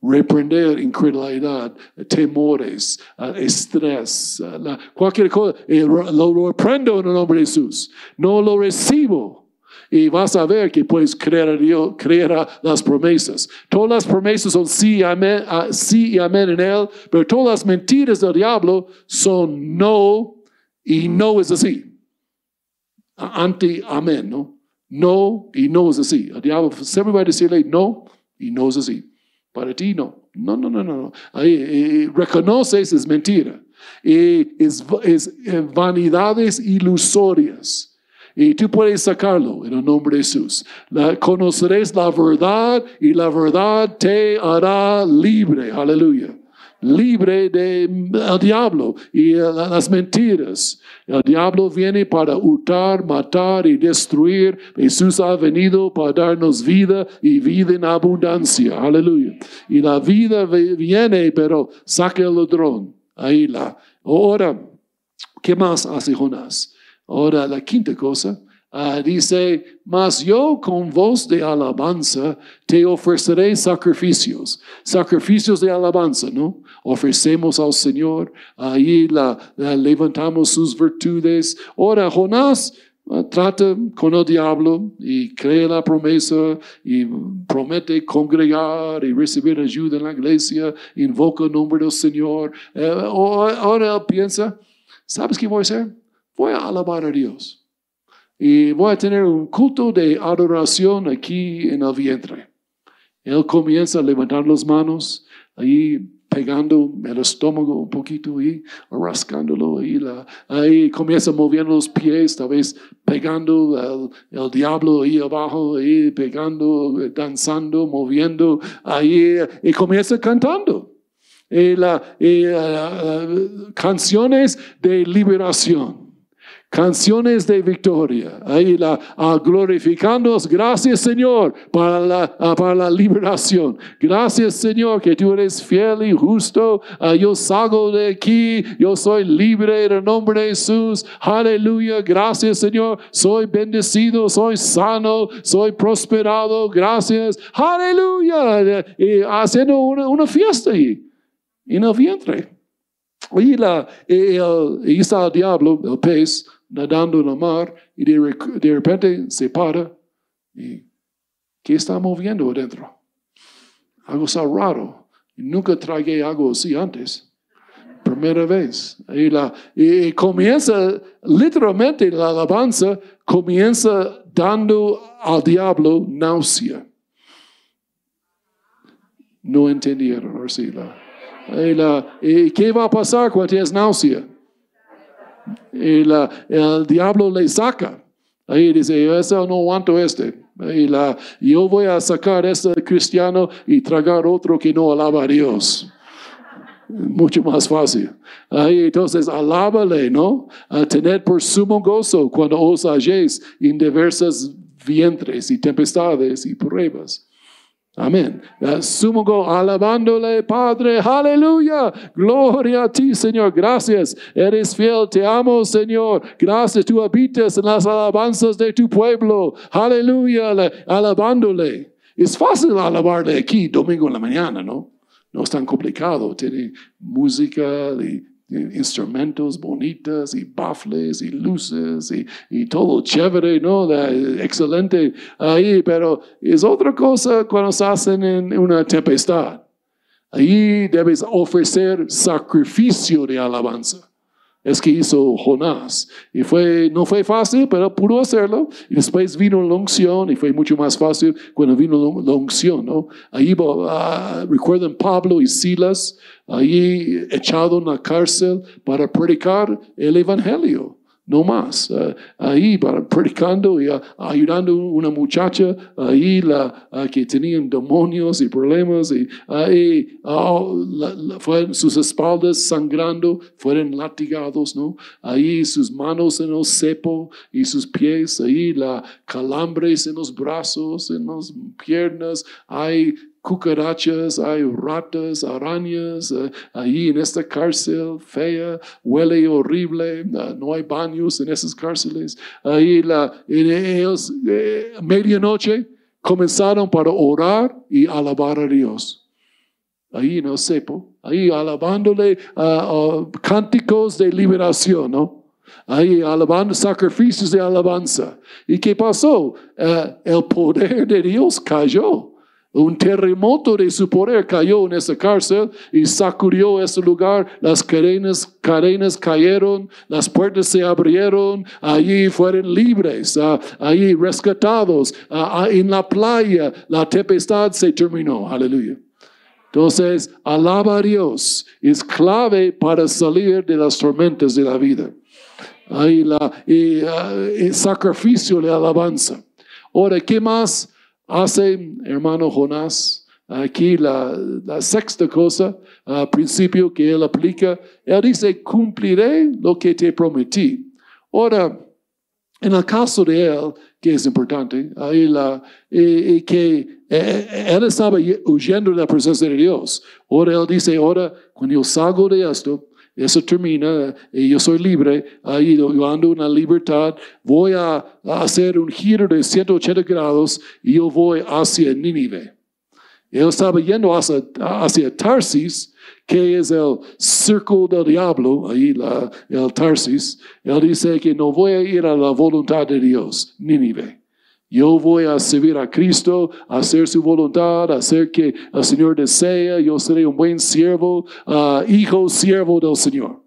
reprender incredulidad, temores, ah, estrés, ah, cualquier cosa. Lo reprendo en el nombre de Jesús. No lo recibo. Y vas a ver que puedes creer a Dios, creer a las promesas. Todas las promesas son sí, amén, ah, sí y amén en Él, pero todas las mentiras del diablo son no y no es así. Anti amén, ¿no? No y no es así. El diablo siempre va a decirle no y no es así. Para ti no. No, no, no, no. Ahí, eh, reconoces es mentira. Es, es eh, vanidades ilusorias. Y tú puedes sacarlo en el nombre de Jesús. La, conoceréis la verdad y la verdad te hará libre. Aleluya. Libre del diablo y las mentiras. El diablo viene para hurtar, matar y destruir. Jesús ha venido para darnos vida y vida en abundancia. Aleluya. Y la vida viene, pero saque el ladrón. Ahí la. Ahora, ¿qué más hace Jonás? Ahora, la quinta cosa, uh, dice, mas yo con voz de alabanza te ofreceré sacrificios, sacrificios de alabanza, ¿no? Ofrecemos al Señor, ahí la, levantamos sus virtudes. Ahora, Jonás uh, trata con el diablo y cree la promesa y promete congregar y recibir ayuda en la iglesia, invoca el nombre del Señor. Uh, ahora él piensa, ¿sabes qué voy a hacer? voy a alabar a Dios. Y voy a tener un culto de adoración aquí en el vientre. Él comienza a levantar las manos, ahí pegando el estómago un poquito y rascándolo. Y la, ahí comienza moviendo los pies, tal vez pegando el, diablo ahí abajo, ahí pegando, danzando, moviendo, ahí y comienza cantando. Y la, y, uh, canciones de liberación canciones de victoria. Ahí la uh, glorificándonos. Gracias Señor para la, ah, para la liberación. Gracias Señor que tú eres fiel y justo. Ah, yo salgo de aquí. Yo soy libre en el nombre de Jesús. Aleluya. Gracias Señor. Soy bendecido. Soy sano. Soy prosperado. Gracias. Aleluya. Y haciendo una, una fiesta ahí en el vientre. Y, la, y, y está el diablo, el pez, nadando en la mar y de, repente se para y ¿qué está moviendo adentro? Algo está raro. Nunca tragué algo así antes. Primera vez. Y, la, y comienza, literalmente la alabanza comienza dando al diablo náusea. No entendieron, Arcila. Y la, ¿y ¿Qué va a pasar cuando tienes náusea? Y el diablo le saca. Ahí dice, eso no aguanto este. Y la, yo voy a sacar este cristiano y tragar otro que no alaba a Dios. Mucho más fácil. Ahí entonces, alábale, ¿no? A tener por sumo gozo cuando os halléis en diversas vientres y tempestades y pruebas. Amén. Sumo alabándole, Padre, aleluya. Gloria a ti, Señor. Gracias. Eres fiel. Te amo, Señor. Gracias. Tú habitas en las alabanzas de tu pueblo. Aleluya. Alabándole. Es fácil alabarle aquí, domingo en la mañana, ¿no? No es tan complicado. Tiene música instrumentos bonitos y baffles y luces y, todo chévere, ¿no? excelente ahí, pero es otra cosa cuando se hacen en una tempestad. Ahí debes ofrecer sacrificio de alabanza es que hizo Jonás. Y fue, no fue fácil, pero pudo hacerlo. Y después vino la unción y fue mucho más fácil cuando vino la unción. ¿no? Ahí uh, recuerden Pablo y Silas, ahí echado en la cárcel para predicar el Evangelio no más. Uh, ahí predicando y uh, ayudando a una muchacha ahí la, uh, que tenían demonios y problemas y sus espaldas sangrando, fueron latigados, ¿no? Ahí sus manos en el cepo y sus pies, ahí la calambres en los brazos, en las piernas, hay cucarachas, hay ratas, arañas, eh, ahí en esta cárcel fea, huele horrible, no hay baños en esas cárceles. Ahí la, en ellos, eh, medianoche, comenzaron para orar y alabar a Dios. Ahí en el cepo, ahí alabándole cánticos de liberación, ¿no? Ahí alabando sacrificios de alabanza. ¿Y qué pasó? Eh, el poder de Dios cayó. Un terremoto de su poder cayó en esa cárcel y sacudió ese lugar. Las cadenas, cayeron, las puertas se abrieron, allí fueron libres, allí rescatados. Uh, en la playa la tempestad se terminó. Aleluya. Entonces, alaba a Dios es clave para salir de las tormentas de la vida. Ahí la, el sacrificio de alabanza. Ahora, ¿qué más? Hace, hermano Jonás, aquí la, sexta cosa, al principio que él aplica, él dice, cumpliré lo que te prometí. Ahora, en el caso de él, que es importante, ahí la, que él estaba huyendo de la presencia de Dios. Ahora él dice, ahora cuando yo salgo de esto, eso termina y yo soy libre, ahí yo ando libertad, voy a, hacer un giro de 180 grados y yo voy hacia Nínive. Él estaba yendo hacia, hacia Tarsis, que es el círculo del diablo, ahí el Tarsis. Él dice que no voy a ir a la voluntad de Dios, Nínive. Yo voy a servir a Cristo, a hacer su voluntad, a hacer que el Señor desea. Yo seré un buen siervo, uh, hijo siervo del Señor.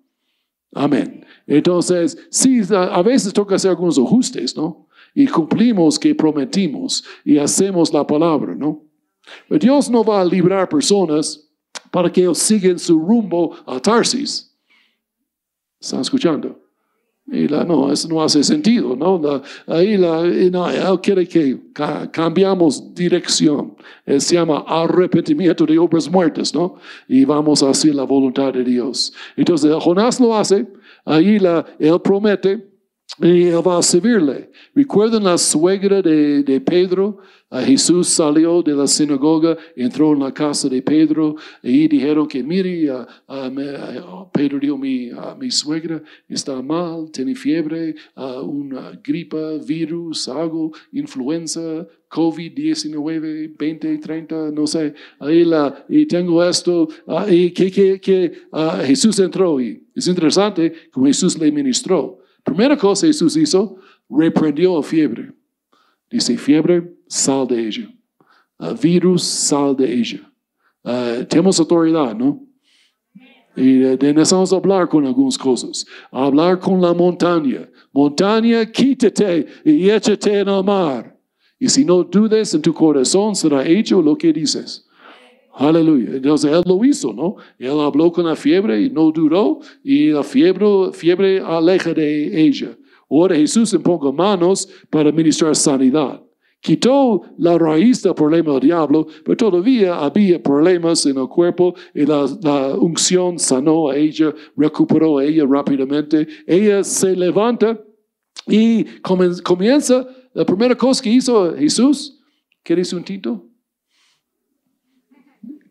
Amén. Entonces, sí, a veces toca hacer algunos ajustes, ¿no? Y cumplimos que prometimos y hacemos la palabra, ¿no? Pero Dios no va a librar personas para que ellos sigan su rumbo a Tarsis. ¿Están escuchando? Y la, no, eso no hace sentido, ¿no? ahí la, no, él quiere que cambiamos dirección. Él se llama arrepentimiento de obras muertas, ¿no? Y vamos a hacer la voluntad de Dios. Entonces, Jonás lo hace, ahí la, él promete y él va a servirle. Recuerden la suegra de, de Pedro, Jesús salió de la sinagoga, entró en la casa de Pedro y dijeron que, mire, Pedro dijo, mi, mi suegra está mal, tiene fiebre, una gripa, virus, algo, influenza, COVID-19, 20, 30, no sé, ahí la, y tengo esto, y que, que, que Jesús entró y es interesante como Jesús le ministró. Primera cosa Jesús hizo, reprendió la fiebre. Dice, fiebre, sal de ella. Uh, virus, sal de ella. Uh, tenemos autoridad, ¿no? Y necesitamos hablar con algunas cosas. Hablar con la montaña. Montaña, quítate y échate en el mar. Y si no dudes en tu corazón, será hecho lo que dices. Aleluya. Entonces él lo hizo, ¿no? Él habló con la fiebre y no duró. Y la fiebre, fiebre aleja de ella. Ahora Jesús imponga manos para ministrar sanidad. Quitó la raíz del problema del diablo, pero todavía había problemas en el cuerpo y la, unción sanó a ella, recuperó a ella rápidamente. Ella se levanta y comienza, la primera cosa que hizo Jesús, ¿quieres un tinto?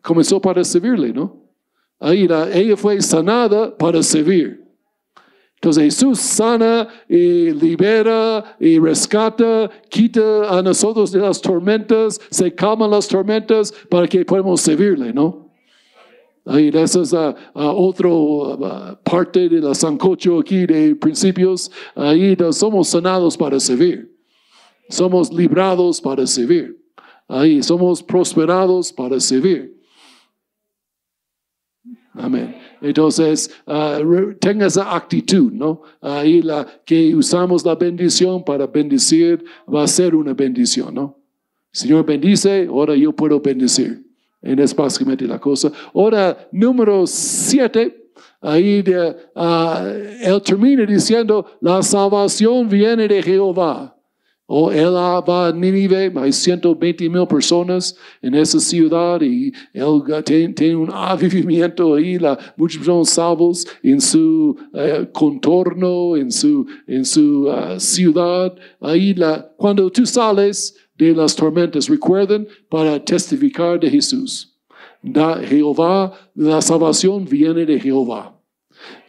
Comenzó para servirle, ¿no? Ahí ella fue sanada para servir. Entonces Jesús sana y libera y rescata, quita a nosotros de las tormentas, se calman las tormentas para que podamos servirle, ¿no? Ahí esa es uh, otra parte de la sancocho aquí de principios. Ahí somos sanados para servir. Somos librados para servir. Ahí somos prosperados para servir. Amén. Entonces, uh, tenga esa actitud, ¿no? Ahí la que usamos la bendición para bendecir va a ser una bendición, ¿no? Señor bendice, ahora yo puedo bendecir. En es básicamente la cosa. Ahora, número siete, ahí de, uh, él termina diciendo, la salvación viene de Jehová. O él va a Nínive, hay 120 mil personas en esa ciudad y él tiene, un <laughs> avivamiento ahí, la, muchos son salvos en su eh, contorno, en su, en su uh, ciudad. Ahí la, cuando tú sales de las tormentas, recuerden para testificar de Jesús. Da Jehová, la salvación viene de Jehová.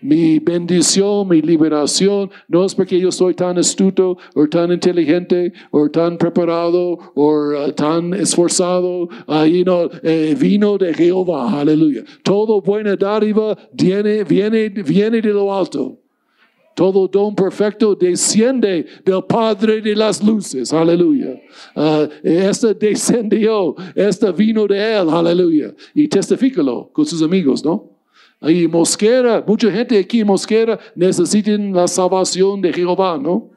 Mi bendición, mi liberación, no es porque yo soy tan astuto o tan inteligente o tan preparado o uh, tan esforzado. Ahí no, eh, vino de Jehová, aleluya. Todo buena dádiva viene, viene, viene de lo alto. Todo don perfecto desciende del Padre de las luces. Aleluya. Uh, este descendió, este vino de Él. Aleluya. Y testifícalo con sus amigos, ¿no? Y Mosquera, mucha gente aquí en Mosquera necesitan la salvación de Jehová, ¿no?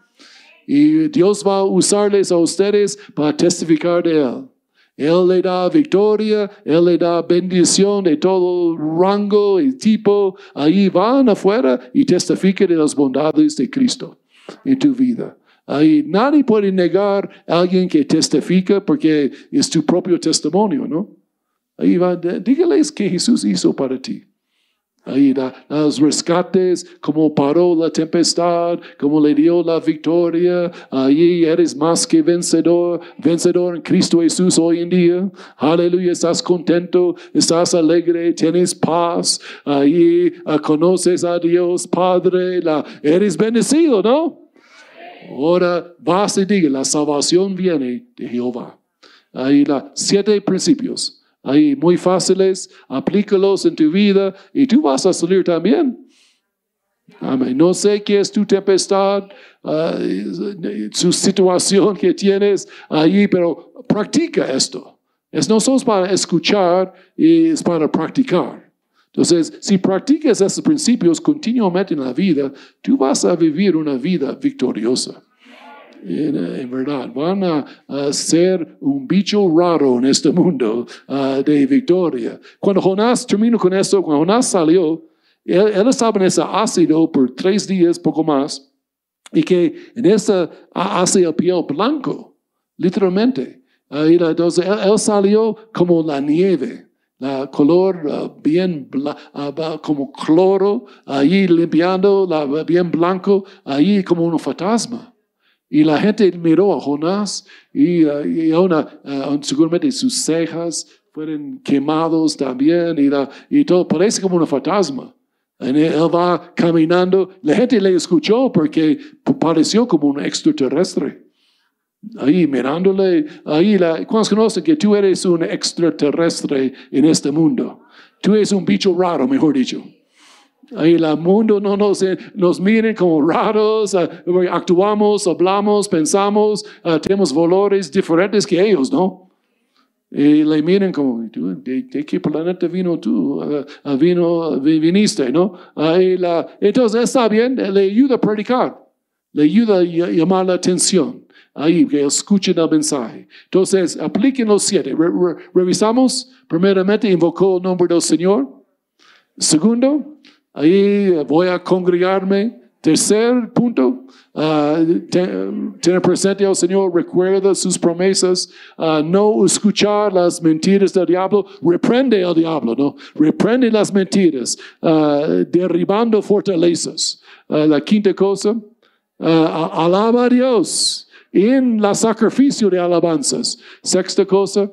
Y Dios va a usarles a ustedes para testificar de Él. Él le da victoria, Él le da bendición de todo rango y tipo. Ahí van afuera y testifiquen de las bondades de Cristo en tu vida. Ahí nadie puede negar a alguien que testifica porque es tu propio testimonio, ¿no? Ahí va, dígales que Jesús hizo para ti. Ahí los rescates, como paró la tempestad, como le dio la victoria. Ahí eres más que vencedor, vencedor en Cristo Jesús hoy en día. Aleluya, estás contento, estás alegre, tienes paz. Ahí ah, conoces a Dios Padre, la, eres bendecido, ¿no? Ahora vas y diga, la salvación viene de Jehová. Ahí los siete principios ahí muy fáciles, aplícalos en tu vida y tú vas a salir también. Amén. No sé qué es tu tempestad, ah, su situación que tienes ahí, pero practica esto. Es no solo para escuchar, es para practicar. Entonces, si practicas esos principios continuamente en la vida, tú vas a vivir una vida victoriosa en, verdad, van a, ser un bicho raro en este mundo ah, de victoria. Cuando Jonás, termino con esto, cuando Jonás salió, él, estaba en ese ácido por tres días, poco más, y que en ese hace el piel blanco, literalmente. entonces, él, salió como la nieve. La color ah, bien uh, como cloro, ahí limpiando, la, bien blanco, ahí como un fantasma. Y la gente miró a Jonás y, y uh, seguramente sus cejas fueron quemados también y, la, y todo parece como un fantasma. él va caminando, la gente le escuchó porque pareció como un extraterrestre. Ahí mirándole, ahí, la, ¿cuántos conocen que tú eres un extraterrestre en este mundo? Tú eres un bicho raro, mejor dicho. El mundo no nos, nos miren como raros, eh, actuamos, hablamos, pensamos, eh, tenemos valores diferentes que ellos, ¿no? Y le miren como, ¿de, qué planeta vino tú? vino, viniste, ¿no? La, entonces está bien, le ayuda a predicar, le ayuda a llamar la atención. Ahí, que escuchen el mensaje. Entonces, apliquen los siete. revisamos, primeramente, invocó el nombre del Señor. Segundo, Ahí voy a congregarme. Tercer punto, uh, tener presente al Señor, recuerda sus promesas, uh, no escuchar las mentiras del diablo, reprende al diablo, ¿no? Reprende las mentiras, uh, derribando fortalezas. la quinta cosa, alaba a Dios en la sacrificio de alabanzas. Sexta cosa,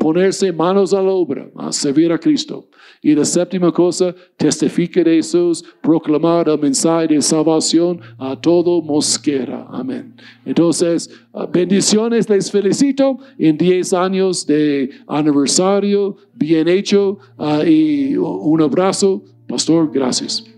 ponerse manos a la obra, a servir a Cristo. Y la séptima cosa, testifique de Jesús, proclamar el mensaje de salvación a todo Mosquera. Amén. Entonces, ah, bendiciones, les felicito en 10 años de aniversario, bien hecho, ah, y un abrazo. Pastor, gracias.